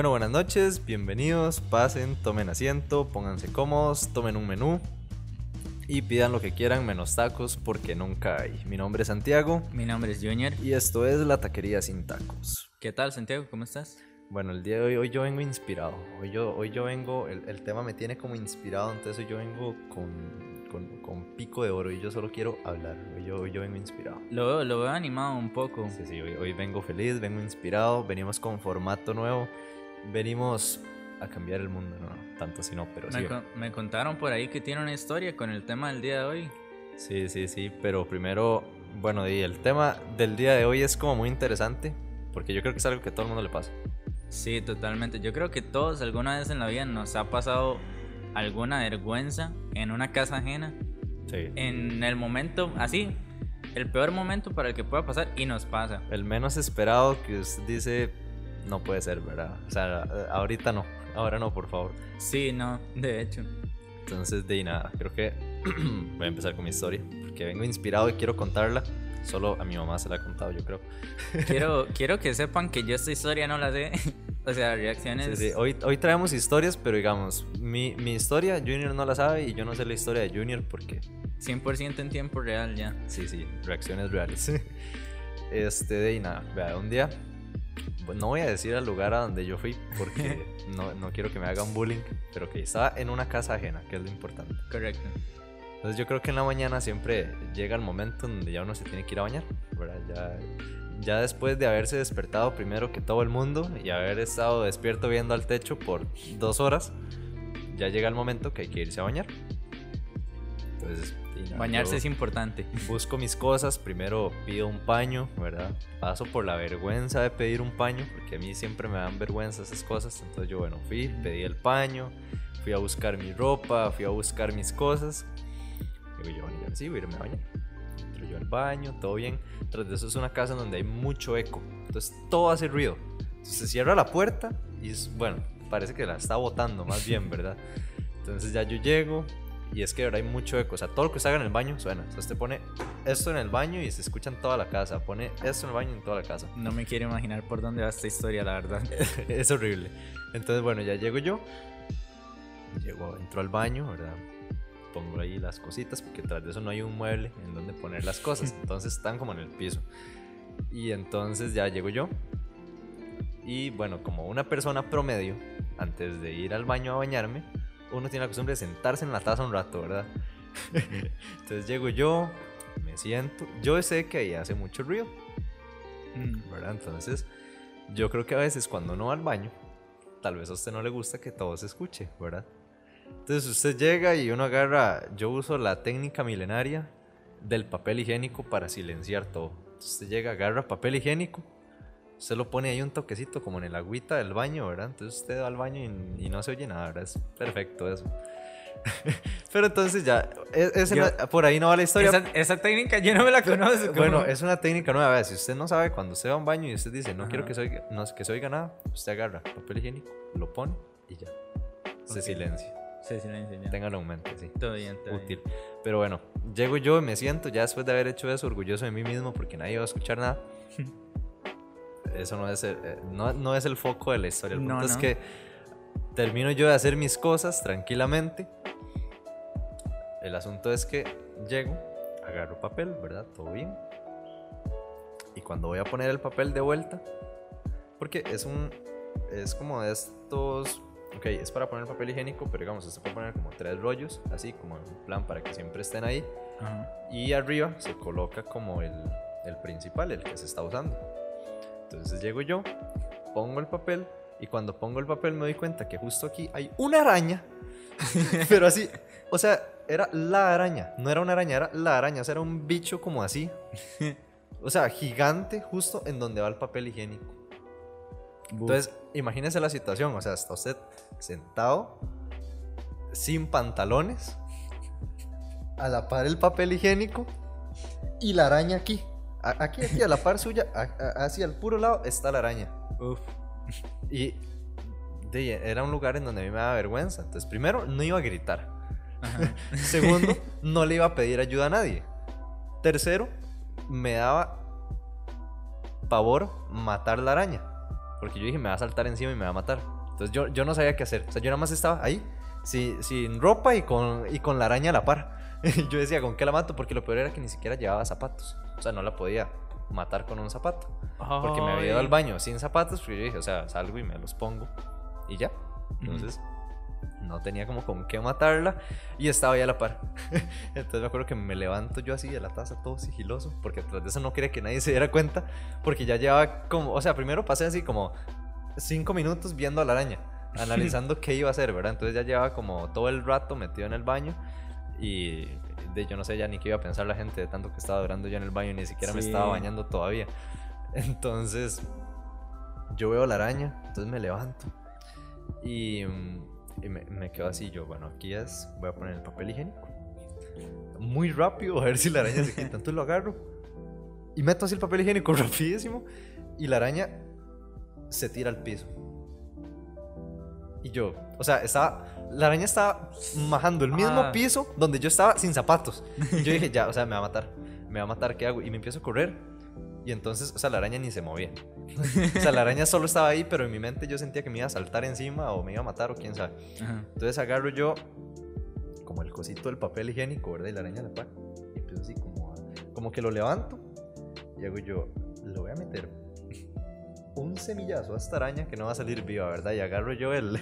Bueno, buenas noches, bienvenidos, pasen, tomen asiento, pónganse cómodos, tomen un menú y pidan lo que quieran menos tacos porque nunca hay. Mi nombre es Santiago Mi nombre es Junior. y esto es La Taquería Sin Tacos. ¿Qué tal, Santiago? ¿Cómo estás? Bueno, el día de hoy, hoy yo vengo inspirado. Hoy yo, hoy yo vengo, el, el tema me tiene como inspirado, entonces hoy yo vengo con, con, con pico de oro y yo solo quiero hablar. Hoy yo, hoy yo vengo inspirado. Lo veo, lo veo animado un poco. Sí, sí, hoy, hoy vengo feliz, vengo inspirado, venimos con formato nuevo, venimos a cambiar el mundo, no, tanto si no, pero sí. Me, con- me contaron por ahí que tiene una historia con el tema del día de hoy. Sí, sí, sí, pero primero, bueno, y el tema del día de hoy es como muy interesante, porque yo creo que es algo que a todo el mundo le pasa. Sí, totalmente. Yo creo que todos alguna vez en la vida nos ha pasado alguna vergüenza en una casa ajena. Sí. En el momento, así, el peor momento para el que pueda pasar y nos pasa. El menos esperado que usted dice, no puede ser, ¿verdad? O sea, ahorita no, ahora no, por favor. Sí, no, de hecho. Entonces, de nada, creo que voy a empezar con mi historia, porque vengo inspirado y quiero contarla. Solo a mi mamá se la he contado, yo creo. Quiero, quiero que sepan que yo esta historia no la sé. o sea, reacciones. Sí, sí, Hoy, hoy traemos historias, pero digamos, mi, mi historia, Junior no la sabe y yo no sé la historia de Junior porque 100% en tiempo real ya. Sí, sí, reacciones reales. Este, de nada, vea, un día, no voy a decir el lugar a donde yo fui porque no, no quiero que me hagan bullying, pero que estaba en una casa ajena, que es lo importante. Correcto. Entonces yo creo que en la mañana siempre llega el momento donde ya uno se tiene que ir a bañar, ¿verdad? Ya, ya después de haberse despertado primero que todo el mundo y haber estado despierto viendo al techo por dos horas, ya llega el momento que hay que irse a bañar. Entonces, nada, Bañarse es importante. Busco mis cosas, primero pido un paño, ¿verdad? Paso por la vergüenza de pedir un paño, porque a mí siempre me dan vergüenza esas cosas. Entonces yo, bueno, fui, pedí el paño, fui a buscar mi ropa, fui a buscar mis cosas. Digo yo, bueno, ya sí, voy a irme a bañar. Entro yo al baño, todo bien. Tras de eso es una casa donde hay mucho eco, entonces todo hace ruido. Entonces se cierra la puerta y es, bueno, parece que la está botando más bien, ¿verdad? Entonces ya yo llego y es que ahora hay mucho eco. O sea, todo lo que usted haga en el baño suena. O sea, usted pone esto en el baño y se escucha en toda la casa. Pone esto en el baño y en toda la casa. No me quiero imaginar por dónde va esta historia, la verdad. es horrible. Entonces, bueno, ya llego yo. Llego, entro al baño, ¿verdad? Pongo ahí las cositas porque tras de eso no hay un mueble en donde poner las cosas. Entonces están como en el piso. Y entonces ya llego yo. Y bueno, como una persona promedio, antes de ir al baño a bañarme, uno tiene la costumbre de sentarse en la taza un rato, ¿verdad? Entonces llego yo, me siento. Yo sé que ahí hace mucho ruido. Mm, ¿verdad? Entonces, yo creo que a veces cuando uno va al baño, tal vez a usted no le gusta que todo se escuche, ¿verdad? Entonces usted llega y uno agarra, yo uso la técnica milenaria del papel higiénico para silenciar todo. Entonces, usted llega, agarra papel higiénico, usted lo pone ahí un toquecito como en el agüita del baño, ¿verdad? Entonces usted va al baño y, y no se oye nada, ¿verdad? Es perfecto eso. Pero entonces ya, es- es Yo- la- por ahí no va la historia. Esa, esa técnica yo no me la conozco. Bueno, es una técnica nueva. Si usted no sabe, cuando usted va a un baño y usted dice, no quiero que se, oiga, no, que se oiga nada, usted agarra papel higiénico, lo pone y ya. Se Ok. silencia. Sí, silencio ya. Téngalo en mente, sí. Todo bien, todo Útil. bien. Pero bueno, llego yo y me siento ya después de haber hecho eso, orgulloso de mí mismo porque nadie va a escuchar nada. Eso no es el, eh, no, no es el foco de la historia. El No, punto es que termino yo de hacer mis cosas tranquilamente. El asunto es que llego, agarro papel, ¿verdad? Todo bien. Y cuando voy a poner el papel de vuelta, porque es un, es como de estos, ok, es para poner papel higiénico, pero digamos, se puede poner como tres rollos, así como en plan para que siempre estén ahí. Y arriba se coloca como el, el principal, el que se está usando. Entonces llego yo, pongo el papel y cuando pongo el papel me doy cuenta que justo aquí hay una araña. Pero así, o sea, era la araña, no era una araña, era la araña, o sea, era un bicho como así. O sea, gigante justo en donde va el papel higiénico. Entonces, imagínese la situación, o sea, está usted sentado sin pantalones, a la par el papel higiénico y la araña aquí. A- Aquí, aquí, a la par suya, a- a- hacia el puro lado, está la araña. Uf. Y de- era un lugar en donde a mí me daba vergüenza. Entonces, primero, no iba a gritar. Segundo, no le iba a pedir ayuda a nadie. Tercero, me daba pavor matar la araña. Porque yo dije, me va a saltar encima y me va a matar. Entonces yo, yo no sabía qué hacer. O sea, yo nada más estaba ahí, si- sin ropa y con, y con la araña a la par. yo decía, ¿con qué la mato? Porque lo peor era que ni siquiera llevaba zapatos. O sea, no la podía matar con un zapato. Porque me había ido al baño sin zapatos, pero yo dije, o sea, salgo y me los pongo y ya. Entonces, no tenía como con qué matarla y estaba ahí a la par. Entonces me acuerdo que me levanto yo así de la taza todo sigiloso, porque tras de eso no quería que nadie se diera cuenta, porque ya llevaba como, o sea, primero pasé así como cinco minutos viendo a la araña, analizando qué iba a hacer, ¿verdad? Entonces ya llevaba como todo el rato metido en el baño y de yo no sé ya ni qué iba a pensar la gente de tanto que estaba durando yo en el baño, ni siquiera me estaba bañando todavía. Entonces yo veo la araña, entonces me levanto y, mm, y me, me quedo así, yo, bueno, aquí es, voy a poner el papel higiénico. Muy rápido, a ver si la araña se quita. Entonces lo agarro y meto así el papel higiénico rapidísimo y la araña se tira al piso. Y yo, o sea, estaba, la araña estaba majando el mismo Ah. piso donde yo estaba sin zapatos. Yo dije, ya, o sea, me va a matar, me va a matar, ¿qué hago? Y me empiezo a correr. Y entonces, o sea, la araña ni se movía. O sea, la araña solo estaba ahí, pero en mi mente yo sentía que me iba a saltar encima o me iba a matar o quién sabe. Ajá. Entonces agarro yo como el cosito del papel higiénico, ¿verdad? Y la araña la par. Y empiezo así como, a- como que lo levanto y hago yo, lo voy a meter un semillazo a esta araña que no va a salir viva, ¿verdad? Y agarro yo el,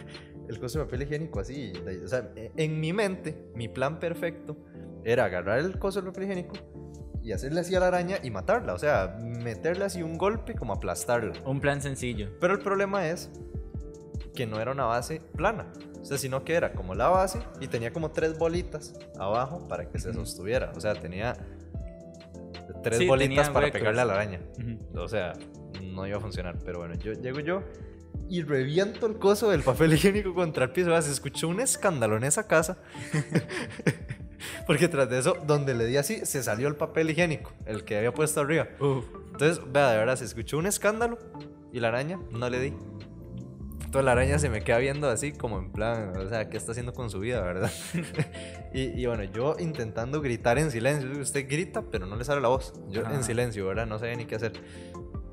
el coso de papel higiénico así. O sea, e- en mi mente, mi plan perfecto era agarrar el coso del papel higiénico y hacerle así a la araña y matarla. O sea, meterle así un golpe como aplastarla. Un plan sencillo. Pero el problema es que no era una base plana. O sea, sino que era como la base y tenía como tres bolitas abajo para que se sostuviera. O sea, tenía tres Sí, bolitas tenía para huecos. pegarle a la araña. Ujú. O sea, no iba a funcionar. Pero bueno, yo llego yo y reviento el coso del papel higiénico contra el piso. O sea, Se escuchó un escándalo en esa casa. Porque tras de eso, donde le di así, se salió el papel higiénico, el que había puesto arriba. Entonces, vea, de verdad, se escuchó un escándalo y la araña no le di. Entonces la araña se me queda viendo así como en plan, o sea, ¿qué está haciendo con su vida, verdad? y, y bueno, yo intentando gritar en silencio, usted grita, pero no le sale la voz. Yo Ajá. en silencio, ¿verdad? No sabía ni qué hacer.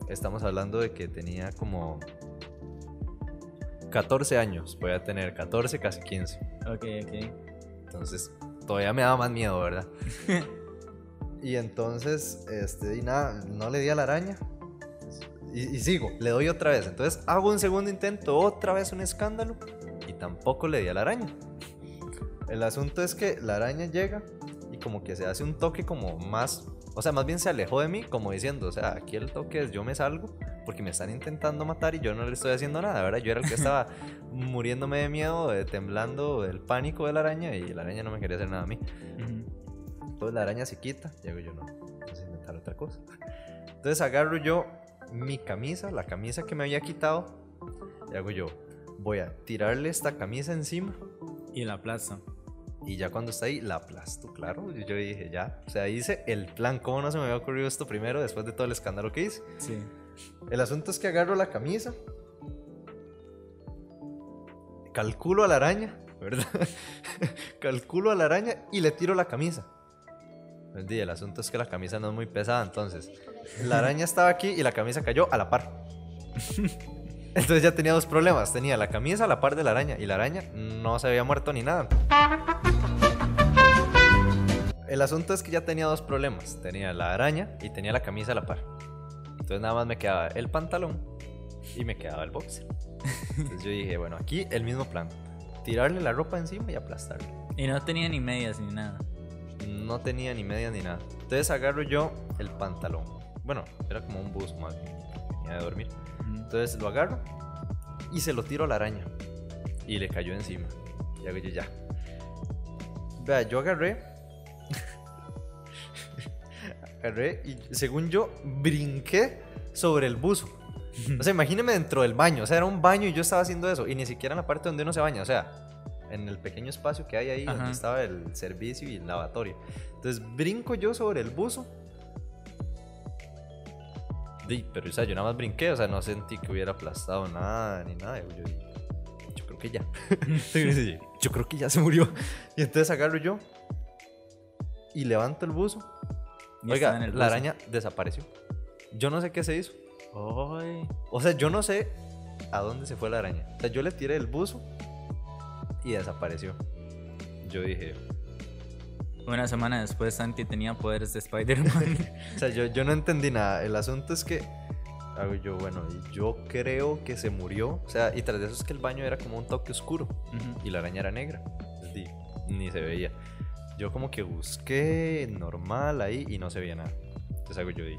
Estamos hablando de que tenía como 14 años, voy a tener 14, casi 15. Ok, ok. Entonces, todavía me daba más miedo, ¿verdad? y entonces, este, y nada, no le di a la araña. Y, y sigo, le doy otra vez. Entonces, hago un segundo intento, otra vez un escándalo. Y tampoco le di a la araña. El asunto es que la araña llega y como que se hace un toque como más... O sea, más bien se alejó de mí, como diciendo, o sea, aquí el toque es yo me salgo porque me están intentando matar y yo no le estoy haciendo nada, ¿verdad? Yo era el que estaba muriéndome de miedo, de temblando del pánico de la araña y la araña no me quería hacer nada a mí. Entonces la araña se quita y hago yo, no, vamos a inventar otra cosa. Entonces agarro yo mi camisa, la camisa que me había quitado, y hago yo, voy a tirarle esta camisa encima Y la plaza. Y ya cuando está ahí la aplasto, claro. Y yo dije, ya, o sea, hice el plan, ¿cómo no se me había ocurrido esto primero después de todo el escándalo que hice? Sí. El asunto es que agarro la camisa, calculo a la araña, ¿verdad? calculo a la araña y le tiro la camisa. Pues, El asunto es que la camisa no es muy pesada, entonces la araña estaba aquí y la camisa cayó a la par. Entonces ya tenía dos problemas. Tenía la camisa a la par de la araña y la araña no se había muerto ni nada. El asunto es que ya tenía dos problemas. Tenía la araña y tenía la camisa a la par. Entonces nada más me quedaba el pantalón y me quedaba el boxer. Entonces yo dije, bueno, aquí el mismo plan. Tirarle la ropa encima y aplastarle. Y no tenía ni medias ni nada. No tenía ni medias ni nada. Entonces agarro yo el pantalón. Bueno, era como un bus más bien. Venía de dormir. Entonces lo agarro y se lo tiro a la araña. Y le cayó encima. Y hago yo ya. Vea, yo agarré. Agarré y según yo brinqué sobre el buzo. O sea, imagíneme dentro del baño. O sea, era un baño y yo estaba haciendo eso. Y ni siquiera en la parte donde uno se baña. O sea, en el pequeño espacio que hay ahí donde Ajá. estaba el servicio y el lavatorio. Entonces brinco yo sobre el buzo. Di, pero o sea, yo nada más brinqué, o sea, no sentí que hubiera aplastado nada ni nada. Yo, yo creo que ya. Sí, yo creo que ya se murió. Y entonces agarro yo y levanto el buzo. Y Oiga, estaba en el la araña desapareció. Yo no sé qué se hizo. Ay. O sea, yo no sé a dónde se fue la araña. O sea, yo le tiré el buzo y desapareció. Yo dije, Una semana después Santi tenía poderes de Spider-Man. o sea, yo, yo no entendí nada. El asunto es que, hago yo, bueno, yo creo que se murió. O sea, y tras de eso es que el baño era como un toque oscuro y la araña era negra. Entonces, ni se veía. Yo como que busqué normal ahí y no se veía nada. Entonces hago yo y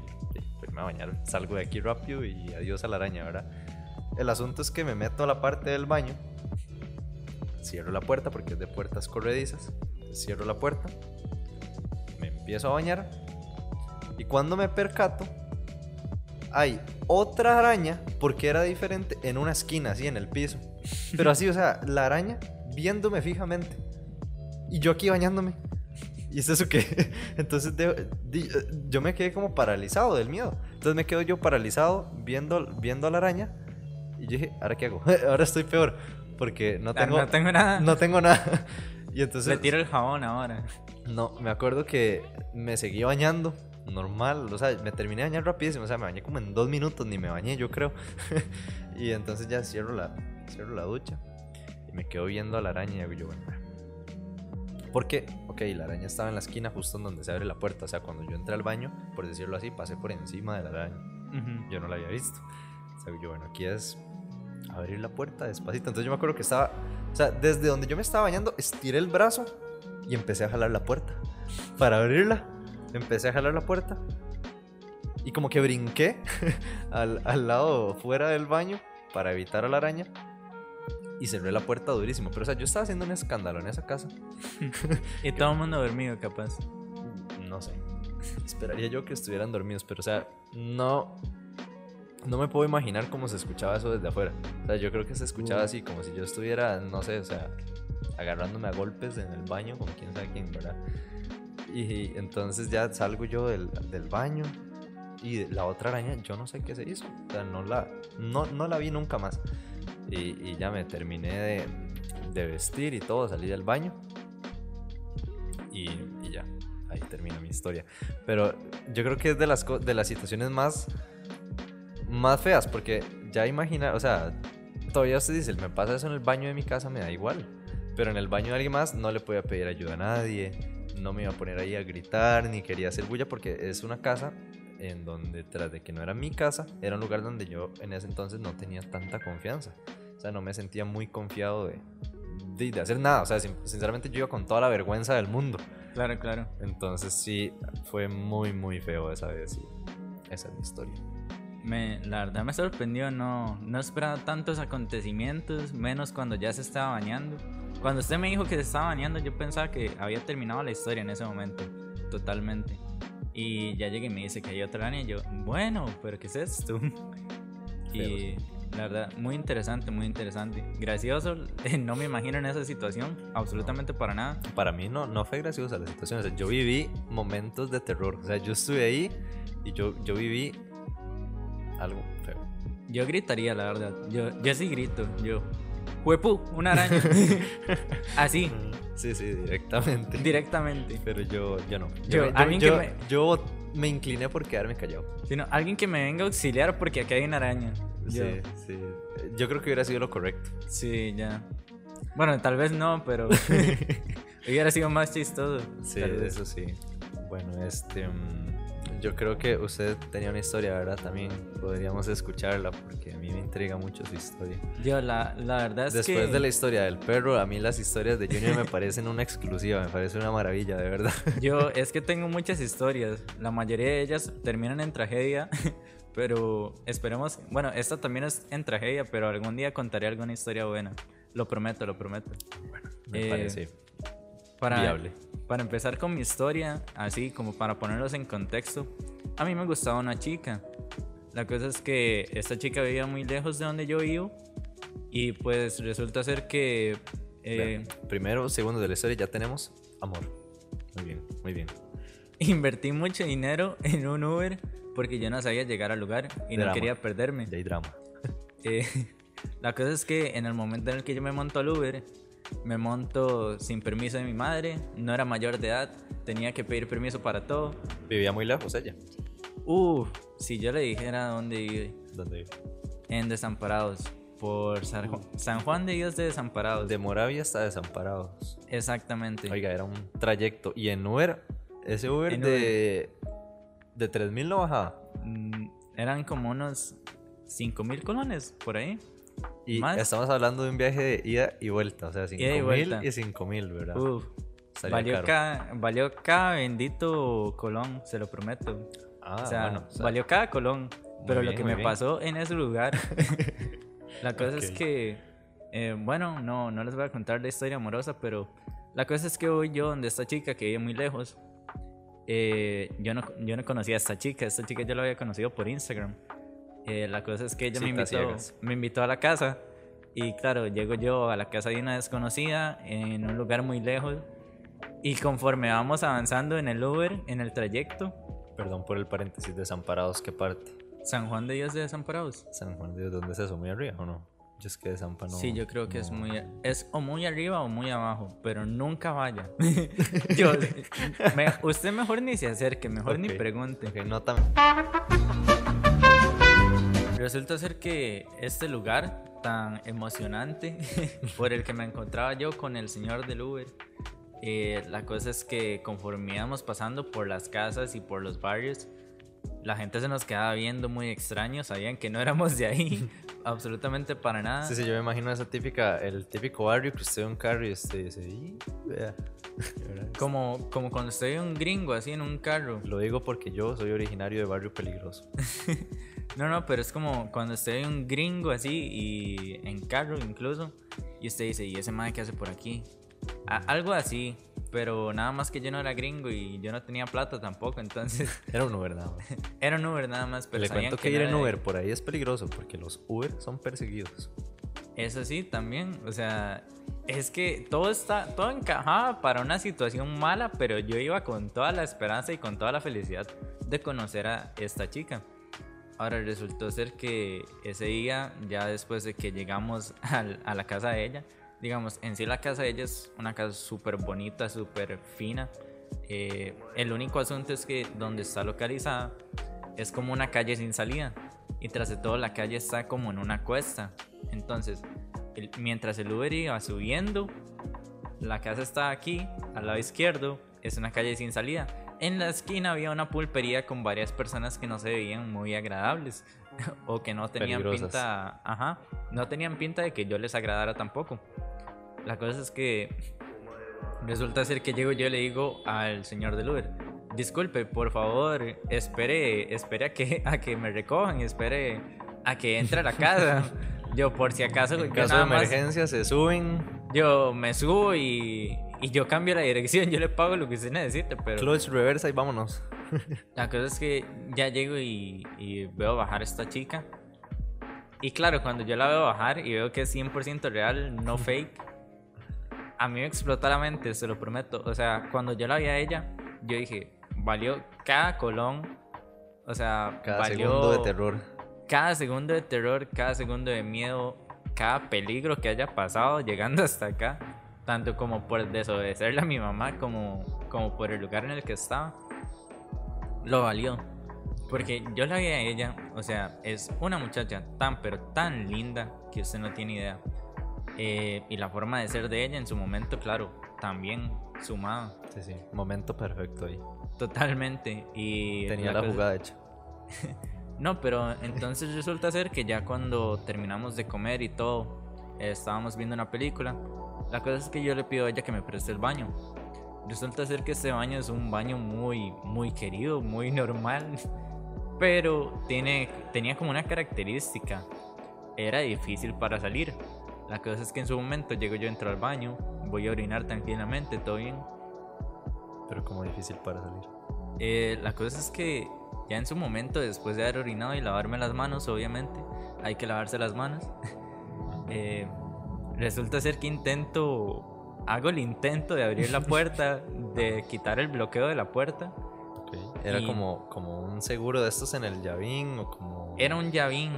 pues me voy a bañar, salgo de aquí rápido y adiós a la araña, ¿verdad? El asunto es que me meto a la parte del baño, cierro la puerta porque es de puertas corredizas, cierro la puerta, me empiezo a bañar y cuando me percato hay otra araña porque era diferente en una esquina, así en el piso. Pero así, o sea, la araña viéndome fijamente. Y yo aquí bañándome. ¿Y es eso qué? Entonces de- di- eh, yo me quedé como paralizado del miedo. Entonces me quedo yo paralizado viendo, viendo a la araña. Y yo dije, ¿ahora qué hago? Ahora estoy peor. Porque no tengo, no tengo nada. no tengo nada. Y entonces... Le tiro el jabón ahora. No, me acuerdo que me seguí bañando, normal, o sea, me terminé de bañar rapidísimo, o sea, me bañé como en dos minutos, ni me bañé, yo creo. y entonces ya cierro la, cierro la ducha y me quedo viendo a la araña y digo yo, bueno, porque, ok, la araña estaba en la esquina justo en donde se abre la puerta, o sea, cuando yo entré al baño, por decirlo así, pasé por encima de la araña, yo no la había visto. O sea, yo, bueno, aquí es abrir la puerta despacito. Entonces yo me acuerdo que estaba, o sea, desde donde yo me estaba bañando, estiré el brazo y empecé a jalar la puerta. Para abrirla, empecé a jalar la puerta y como que brinqué al, al lado fuera del baño para evitar a la araña y cerré la puerta durísimo. Pero, o sea, yo estaba haciendo un escándalo en esa casa. Y todo el mundo dormido, capaz. No sé. Esperaría yo que estuvieran dormidos, pero o sea, no. No me puedo imaginar cómo se escuchaba eso desde afuera. O sea, yo creo que se escuchaba así, como si yo estuviera, no sé, o sea, agarrándome a golpes en el baño con quién sabe quién, ¿verdad? Y entonces ya salgo yo del, del baño y la otra araña, yo no sé qué se hizo. O sea, no la, no, no la vi nunca más. Y, ya me terminé de, vestir y todo, salí del baño. Y, ya, ahí termina mi historia. Pero yo creo que es de las, de las situaciones más, más feas, porque ya imaginar, o sea, todavía usted dice, me pasa eso en el baño de mi casa, me da igual. Pero en el baño de alguien más no le podía pedir ayuda a nadie, no me iba a poner ahí a gritar, ni quería hacer bulla, porque es una casa en donde, tras de que no era mi casa, era un lugar donde yo en ese entonces no tenía tanta confianza. O sea, no me sentía muy confiado de, de, de hacer nada. O sea, sin- sinceramente yo iba con toda la vergüenza del mundo. Claro, claro. Entonces sí, fue muy, muy feo esa vez. Y esa es mi historia. Me, la verdad me sorprendió, no, no esperaba tantos acontecimientos, menos cuando ya se estaba bañando. Cuando usted me dijo que se estaba bañando, yo pensaba que había terminado la historia en ese momento, totalmente. Y ya llegué y me dice que hay otra araña y yo, bueno, pero ¿qué es esto? Y la verdad, muy interesante, muy interesante. Gracioso, no me imagino en esa situación, absolutamente para nada. Para mí no, no fue graciosa la situación. O sea, yo viví momentos de terror. O sea, yo estuve ahí y yo, yo viví algo feo. Yo gritaría, la verdad. Yo, yo sí grito, yo. ¡Huepu! Una araña. Así, Sí, sí, directamente. directamente. Pero yo, yo no. Yo, me- alguien que yo- me- yo me incliné por quedarme callado. Sino alguien que me venga a auxiliar porque aquí hay una araña. Sí, sí. Yo creo que hubiera sido lo correcto. sí, ya. Bueno, tal vez no, pero hubiera sido más chistoso. Sí, eso sí. Bueno, este. mm, Yo creo que usted tenía una historia, ¿verdad? También podríamos escucharla porque a mí me intriga mucho su historia. Yo, la, la verdad es Después que de la historia del perro, a mí las historias de Junior me parecen una exclusiva, me parece una maravilla, de verdad. yo es que tengo muchas historias. La mayoría de ellas terminan en tragedia, pero esperemos. Bueno, esta también es en tragedia, pero algún día contaré alguna historia buena. Lo prometo, lo prometo. Me Eh, parece Para, viable. Para empezar con mi historia, así como para ponerlos en contexto, a mí me gustaba una chica. La cosa es que esta chica vivía muy lejos de donde yo vivo y pues resulta ser que... eh, Vean, Primero, segundo de la historia, ya tenemos amor. Muy bien, muy bien. invertí mucho dinero en un Uber porque yo no sabía llegar al lugar y no quería perderme. Ya hay drama. Eh, la cosa es que en el momento en el que yo me monto al Uber, me monto sin permiso de mi madre, no era mayor de edad, tenía que pedir permiso para todo. Vivía muy lejos ella. Uh, si yo le dijera dónde vive, ¿Dónde vive? en Desamparados. por San Ju- San Juan de Dios de Desamparados. De Moravia hasta Desamparados. Exactamente. Oiga, era un trayecto. Y en Uber, ese Uber En de, de 3000 no bajaba. Mm, eran como unos 5 mil colones por ahí. Y estamos hablando de un viaje de ida y vuelta. O sea, 5000 y vuelta. y 5000, ¿verdad? Uf, valió cada, valió cada bendito colón, se lo prometo. Ah, o sea, bueno, o sea, valió cada colón. Pero lo bien, que muy me bien. pasó en ese lugar, la cosa es Ok. que, eh, bueno, no, no les voy a contar la historia amorosa, pero la cosa es que voy yo donde esta chica que vive muy lejos. eh, yo, no, yo no conocía a esta chica, esta chica yo la había conocido por Instagram. Eh, la cosa es que ella me invitó, me invitó a la casa y claro, llego yo a la casa de una desconocida en un lugar muy lejos y conforme vamos avanzando en el Uber, en el trayecto, Perdón por el paréntesis, desamparados, ¿qué parte? San Juan de Dios de Desamparados. San Juan de Dios, ¿dónde es eso? ¿Muy arriba o no? Yo es que Desampa no. sí, yo creo que es no- muy es o muy arriba o muy abajo, pero nunca vaya. Yo- me- usted mejor ni se acerque, mejor ni Ok, pregunte. ok, no tan. Resulta ser que este lugar tan emocionante por el que me encontraba yo con el señor del Uber, eh, la cosa es que conforme íbamos pasando por las casas y por los barrios, la gente se nos quedaba viendo muy extraño, sabían que no éramos de ahí, absolutamente para nada. Sí, sí, yo me imagino esa típica, el típico barrio que usted ve un carro y usted dice, "Y, vea". Como, como cuando usted ve un gringo así en un carro. Lo digo porque yo soy originario de barrio peligroso. No, no, pero es como cuando usted ve un gringo así y en carro incluso y usted dice, ¿y ese madre qué hace por aquí? A- algo así, pero nada más que yo no era gringo y yo no tenía plata tampoco, entonces Era un Uber nada más. era un Uber nada más, pero Le sabían cuento que no ir en de- Uber por ahí es peligroso porque los Uber son perseguidos. Eso sí, también, o sea, es que todo está, todo encajaba para una situación mala, pero yo iba con toda la esperanza y con toda la felicidad de conocer a esta chica. Ahora resultó ser que ese día, ya después de que llegamos a la casa de ella, digamos, en sí la casa de ella es una casa súper bonita, súper fina. Eh, el único asunto es que donde está localizada es como una calle sin salida. Y tras de todo la calle está como en una cuesta. Entonces, mientras el Uber iba subiendo, la casa está aquí, al lado izquierdo, es una calle sin salida. En la esquina había una pulpería con varias personas que no se veían muy agradables o que no tenían Peligrosas. pinta, ajá, no tenían pinta de que yo les agradara tampoco. La cosa es que resulta ser que llego yo y le digo al señor del Uber, disculpe, por favor, espere, espere a que, a que me recojan, espere a que entre a la casa. Yo por si acaso, En caso de nada más- emergencia se suben. yo me subo y, y yo cambio la dirección, yo le pago lo que usted necesite, pero Clutch, reversa y vámonos. la cosa es que ya llego y, y veo bajar a esta chica. Y claro, cuando yo la veo bajar y veo que es 100% real, no fake, a mí me explota la mente, se lo prometo. O sea, cuando yo la vi a ella, yo dije, valió cada colón. O sea, Cada valió segundo de terror. cada segundo de terror, cada segundo de miedo, cada peligro que haya pasado llegando hasta acá, tanto como por desobedecerle a mi mamá como, como por el lugar en el que estaba, lo valió. Porque yo la vi a ella, o sea, es una muchacha tan pero tan linda que usted no tiene idea. Eh, y la forma de ser de ella en su momento, claro, también sumada Sí, sí. Momento perfecto ahí. totalmente. Y Tenía la cosa- jugada hecha. no, pero entonces resulta ser que ya cuando terminamos de comer y todo, eh, estábamos viendo una película. La cosa es que yo le pido a ella que me preste el baño. Resulta ser que este baño es un baño muy, muy querido, muy normal. Pero tiene, tenía como una característica. Era difícil para salir. La cosa es que en su momento llego yo, entro al baño, voy a orinar tranquilamente, todo bien. Pero como difícil para salir. Eh, la cosa es que ya en su momento, después de haber orinado y lavarme las manos, obviamente, hay que lavarse las manos. eh, resulta ser que intento, hago el intento de abrir la puerta, de quitar el bloqueo de la puerta. Ok. Era como, como un seguro de estos en el llavín o como. Era un llavín.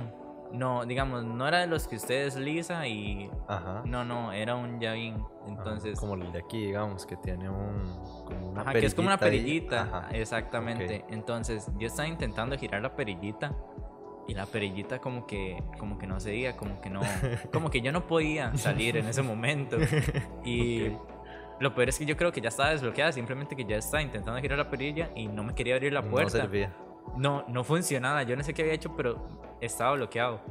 No, digamos, no era de los que usted desliza y... Ajá. No, no, era un llavín. Ajá, Entonces... Como el de aquí, digamos, que tiene un. Como una Ajá, que es como una perillita. Ajá. Exactamente. Entonces, yo estaba intentando girar la perillita y la perillita como que, como que no seguía, como que no, como que yo no podía salir en ese momento. Y lo peor es que yo creo que ya estaba desbloqueada, simplemente que ya estaba intentando girar la perilla y no me quería abrir la puerta. No servía. No, no funcionaba, yo no sé qué había hecho, pero estaba bloqueado.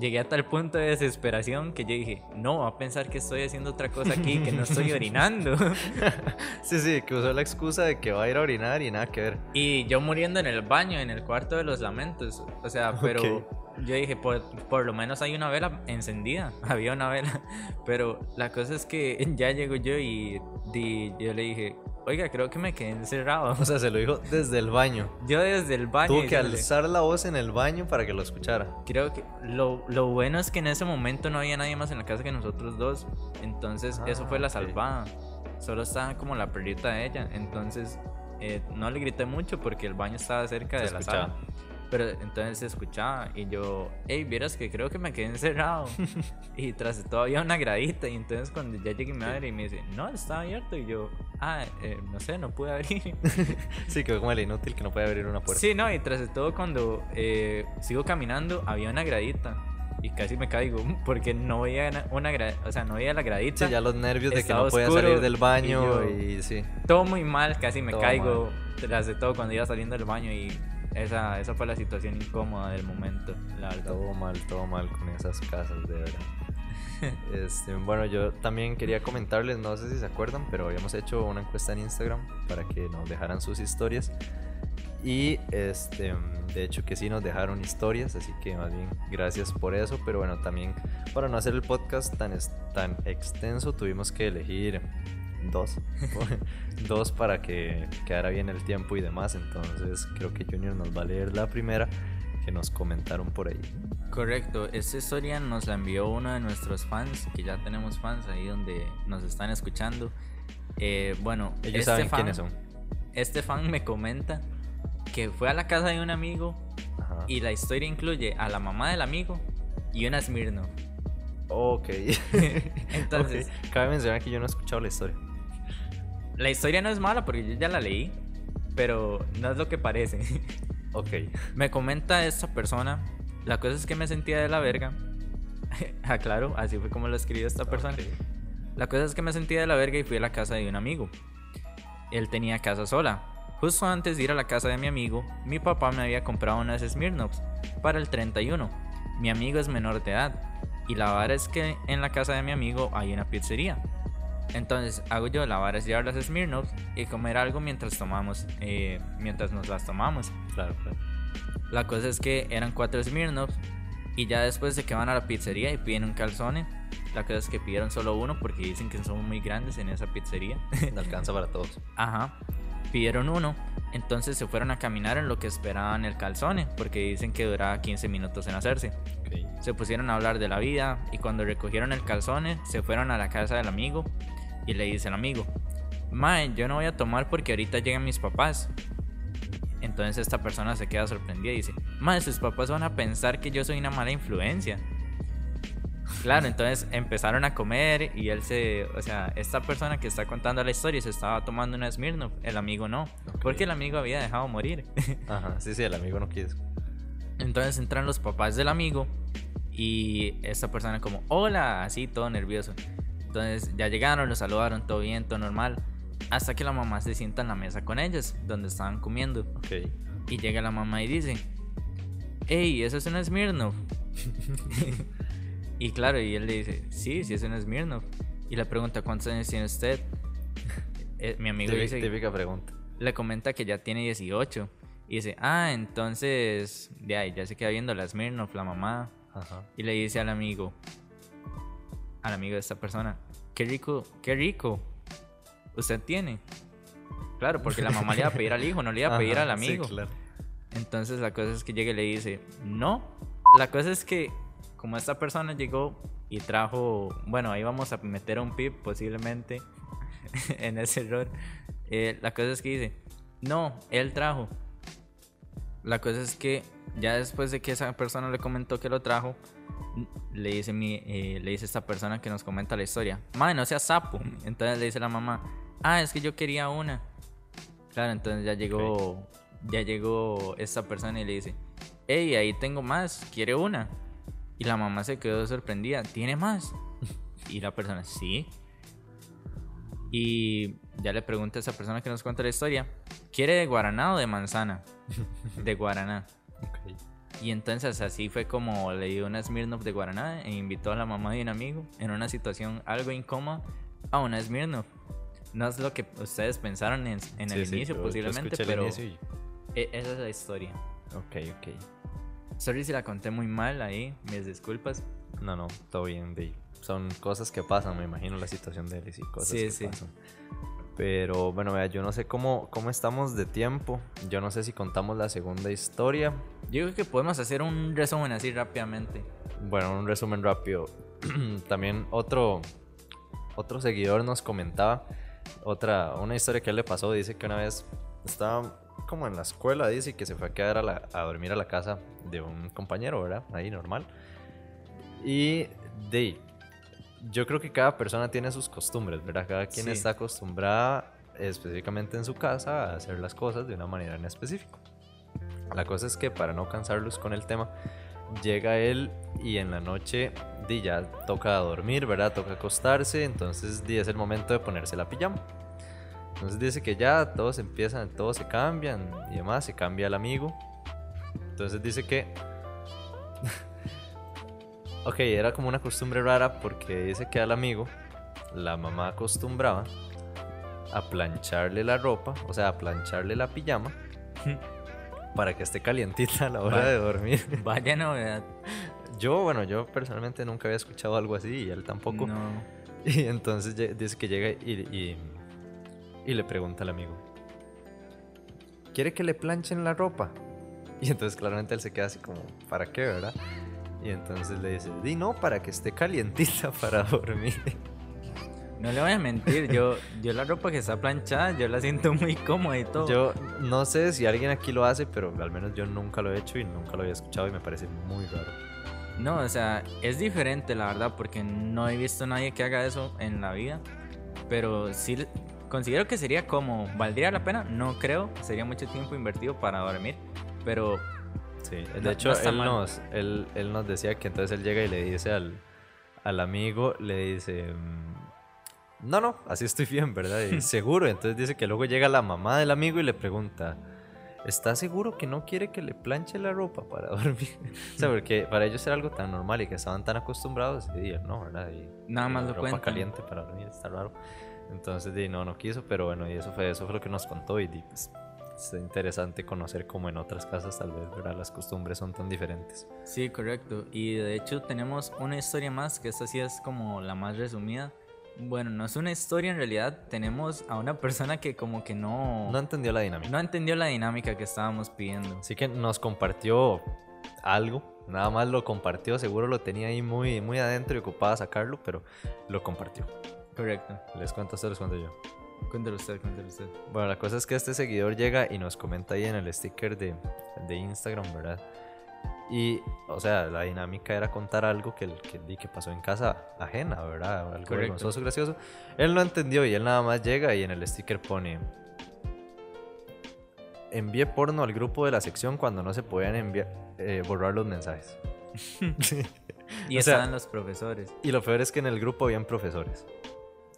Llegué a tal punto de desesperación que yo dije, no, va a pensar que estoy haciendo otra cosa aquí, que no estoy orinando. sí, sí, que usó la excusa de que va a ir a orinar y nada que ver. Y yo muriendo en el baño, en el cuarto de los lamentos. O sea, pero yo dije, por, por, lo menos hay una vela encendida. Había una vela. Pero la cosa es que ya llego yo y, y yo le dije, Oiga, creo que me quedé encerrado. O sea, se lo dijo desde el baño. Yo desde el baño. Tuvo que alzar la voz en el baño para que lo escuchara. Creo que lo, lo, bueno es que en ese momento no había nadie más en la casa que nosotros dos. Entonces, eso fue la ah, salvada. Solo estaba como la perrita de ella. Entonces, eh, no le grité mucho porque el baño estaba cerca de la sala. Pero entonces se escuchaba y yo, hey, vieras que creo que me quedé encerrado. y tras todo había una gradita. Y entonces cuando ya llegué mi madre y me dice, no, está abierto. Y yo, ah, eh, no sé, no pude abrir. sí, que como el inútil que no puede abrir una puerta. Sí, no, y tras todo cuando eh, sigo caminando había una gradita. Y casi me caigo porque no veía una o sea, no veía la gradita. Sí, ya los nervios de que no podía salir del baño y, sí. Todo muy mal, casi me caigo tras de todo cuando iba saliendo del baño y esa, esa fue la situación incómoda del momento, la verdad. Todo mal, todo mal con esas casas, de verdad. Este, bueno, yo también quería comentarles, no sé si se acuerdan, pero habíamos hecho una encuesta en Instagram para que nos dejaran sus historias. Y este, de hecho que sí nos dejaron historias, así que más bien gracias por eso. Pero bueno, también para no hacer el podcast tan, tan extenso, tuvimos que elegir dos. dos para que quedara bien el tiempo y demás. Entonces creo que Junior nos va a leer la primera que nos comentaron por ahí. Correcto, esta historia nos la envió uno de nuestros fans, que ya tenemos fans ahí donde nos están escuchando. Eh, bueno, ellos este saben quiénes son. Este fan me comenta que fue a la casa de un amigo y la historia incluye a la mamá del amigo y una Smirno. Ok. Entonces, cabe mencionar que yo no he escuchado la historia. La historia no es mala porque yo ya la leí, pero no es lo que parece. Ok. Me comenta esta persona, la cosa es que me sentía de la verga. ah, claro, así fue como lo escribió esta persona. La cosa es que me sentía de la verga y fui a la casa de un amigo. Él tenía casa sola. Justo antes de ir a la casa de mi amigo, mi papá me había comprado unas Smirnoffs para el 31. Mi amigo es menor de edad y la verdad es que en la casa de mi amigo hay una pizzería. Entonces hago yo lavar es llevar las Smirnoffs y comer algo mientras tomamos, eh, mientras nos las tomamos. Claro, claro. La cosa es que eran cuatro Smirnoffs y ya después de que van a la pizzería y piden un calzone, la cosa es que pidieron solo uno porque dicen que son muy grandes en esa pizzería. No alcanza para todos. Ajá. Pidieron uno, entonces se fueron a caminar en lo que esperaban el calzone porque dicen que duraba 15 minutos en hacerse. Se pusieron a hablar de la vida y cuando recogieron el calzone se fueron a la casa del amigo y le dice el amigo, Mae, yo no voy a tomar porque ahorita llegan mis papás. Entonces esta persona se queda sorprendida y dice, Mae, sus papás van a pensar que yo soy una mala influencia. Claro, entonces empezaron a comer y él se, o sea, esta persona que está contando la historia se estaba tomando una Smirnoff, el amigo no, porque el amigo había dejado morir. Ajá, sí, sí, el amigo no quiso. Entonces entran los papás del amigo y esta persona como, hola, así todo nervioso. Entonces ya llegaron, los saludaron, todo bien, todo normal. Hasta que la mamá se sienta en la mesa con ellos, donde estaban comiendo. Okay. Y llega la mamá y dice, hey, ¿eso es un Smirnoff? y claro, y él le dice, sí, sí es un Smirnoff. Y le pregunta, ¿cuántos años tiene usted? Eh, mi amigo dice... Típica pregunta. Le comenta que ya tiene 18. Y dice, ah, entonces, ya, ya se queda viendo la Smirnoff, la mamá. Ajá. Y le dice al amigo, al amigo de esta persona, qué rico, qué rico, usted tiene. Claro, porque la mamá le iba a pedir al hijo, no le iba a pedir al amigo. Entonces la cosa es que llega y le dice, no. La cosa es que como esta persona llegó y trajo, bueno, ahí vamos a meter a un pip posiblemente en ese error. Eh, la cosa es que dice, no, él trajo. La cosa es que ya después de que esa persona le comentó que lo trajo, le dice, mi, eh, le dice esta persona que nos comenta la historia, madre, no sea sapo. Entonces le dice la mamá, ah, es que yo quería una. Claro, entonces ya llegó ya llegó esta persona y le dice, hey, ahí tengo más, ¿quiere una? Y la mamá se quedó sorprendida, ¿tiene más? Y la persona, sí. Y ya le pregunta a esa persona que nos cuenta la historia, ¿quiere de guaraná o de manzana? De guaraná. Ok. Y entonces así fue como le dio una Smirnoff de Guaraná e invitó a la mamá de un amigo en una situación algo incómoda a una Smirnoff. No es lo que ustedes pensaron en, en Sí, el sí, inicio yo posiblemente, pero inicio y- e- esa es la historia. Ok, ok. Sorry si la conté muy mal ahí, mis disculpas. No, no, todo bien. de- Son cosas que pasan, me imagino la situación de él y sí, cosas Sí, que sí. pasan. Pero bueno, vea, yo no sé cómo, cómo estamos de tiempo. Yo no sé si contamos la segunda historia. Yo creo que podemos hacer un resumen así rápidamente. Bueno, un resumen rápido. También otro, otro seguidor nos comentaba otra, una historia que él le pasó. Dice que una vez estaba como en la escuela, dice, y que se fue a quedar a, la- a dormir a la casa de un compañero, ¿verdad? Ahí normal. Y de yo creo que cada persona tiene sus costumbres, ¿verdad? Cada quien Sí. está acostumbrada específicamente en su casa a hacer las cosas de una manera en específico. La cosa es que para no cansarlos con el tema, llega él y en la noche di, ya toca dormir, ¿verdad? Toca acostarse, entonces di, es el momento de ponerse la pijama. Entonces dice que ya todos empiezan, todos se cambian y demás, se cambia el amigo. Entonces dice que... ok, era como una costumbre rara porque dice que al amigo la mamá acostumbraba a plancharle la ropa, o sea, a plancharle la pijama para que esté calientita a la hora de dormir. Vaya novedad. Yo, bueno, yo personalmente nunca había escuchado algo así y él tampoco. No. Y entonces dice que llega y, y, y le pregunta al amigo, ¿quiere que le planchen la ropa? Y entonces claramente él se queda así como, ¿para qué, verdad? Y entonces le dice, di no, para que esté calientita para dormir. No le voy a mentir, yo, yo la ropa que está planchada, yo la siento muy cómoda y todo. Yo no sé si alguien aquí lo hace, pero al menos yo nunca lo he hecho y nunca lo había escuchado y me parece muy raro. No, o sea, es diferente la verdad porque no he visto a nadie que haga eso en la vida. Pero sí considero que sería como, ¿valdría la pena? No creo, sería mucho tiempo invertido para dormir. Pero Sí, de No- hecho, no él, mal. nos, él, él nos decía que entonces él llega y le dice al, al amigo, le dice, mm, no, no, así estoy bien, ¿verdad? Y seguro, entonces dice que luego llega la mamá del amigo y le pregunta, ¿está seguro que no quiere que le planche la ropa para dormir? o sea, porque para ellos era algo tan normal y que estaban tan acostumbrados, y dijeron, no, ¿verdad? Y, Nada más lo ropa cuentan. caliente para dormir, está raro. Entonces, di, no, no quiso, pero bueno, y eso fue, eso fue lo que nos contó y di, pues, es interesante conocer cómo en otras casas tal vez, ¿verdad? Las costumbres son tan diferentes. sí, correcto. Y de hecho tenemos una historia más, que esta sí es como la más resumida. Bueno, no es una historia en realidad, tenemos a una persona que como que no, No entendió la dinámica. no entendió la dinámica que estábamos pidiendo. Así que nos compartió algo, nada más lo compartió, seguro lo tenía ahí muy, muy adentro y ocupaba sacarlo, pero lo compartió. Correcto. Les cuento esto, les cuento yo. Cuéntelo usted, cuéntelo usted. Bueno, la cosa es que este seguidor llega y nos comenta ahí en el sticker de, de Instagram, ¿verdad? Y, o sea, la dinámica era contar algo que, que, que pasó en casa ajena, ¿verdad? Algo vergonzoso, gracioso. Él no entendió y él nada más llega y en el sticker pone... Envié porno al grupo de la sección cuando no se podían enviar, eh, borrar los mensajes. Y O sea- estaban los profesores. Y lo peor es que en el grupo habían profesores.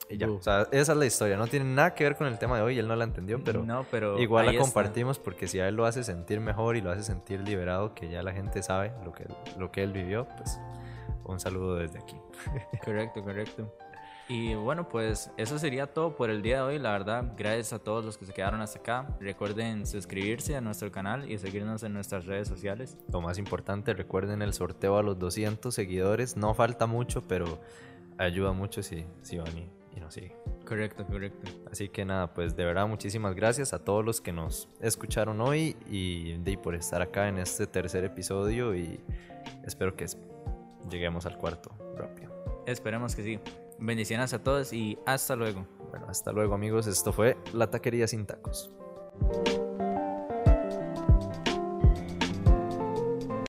Y ya, Bu. o sea, esa es la historia. No tiene nada que ver con el tema de hoy, él no la entendió, pero... no, pero Igual la está. compartimos porque si a él lo hace sentir mejor y lo hace sentir liberado, que ya la gente sabe lo que, lo que él vivió, pues un saludo desde aquí. Correcto, correcto. Y bueno, pues eso sería todo por el día de hoy. La verdad, gracias a todos los que se quedaron hasta acá. Recuerden suscribirse a nuestro canal y seguirnos en nuestras redes sociales. Lo más importante, recuerden el sorteo a los 200 seguidores. No falta mucho, pero ayuda mucho si, si van y, y nos siguen. Correcto, correcto. Así que nada, pues de verdad muchísimas gracias a todos los que nos escucharon hoy y de, por estar acá en este tercer episodio y espero que lleguemos al cuarto rápido. Esperemos que sí. Bendiciones a todos y hasta luego. Bueno, hasta luego amigos, esto fue La Taquería Sin Tacos.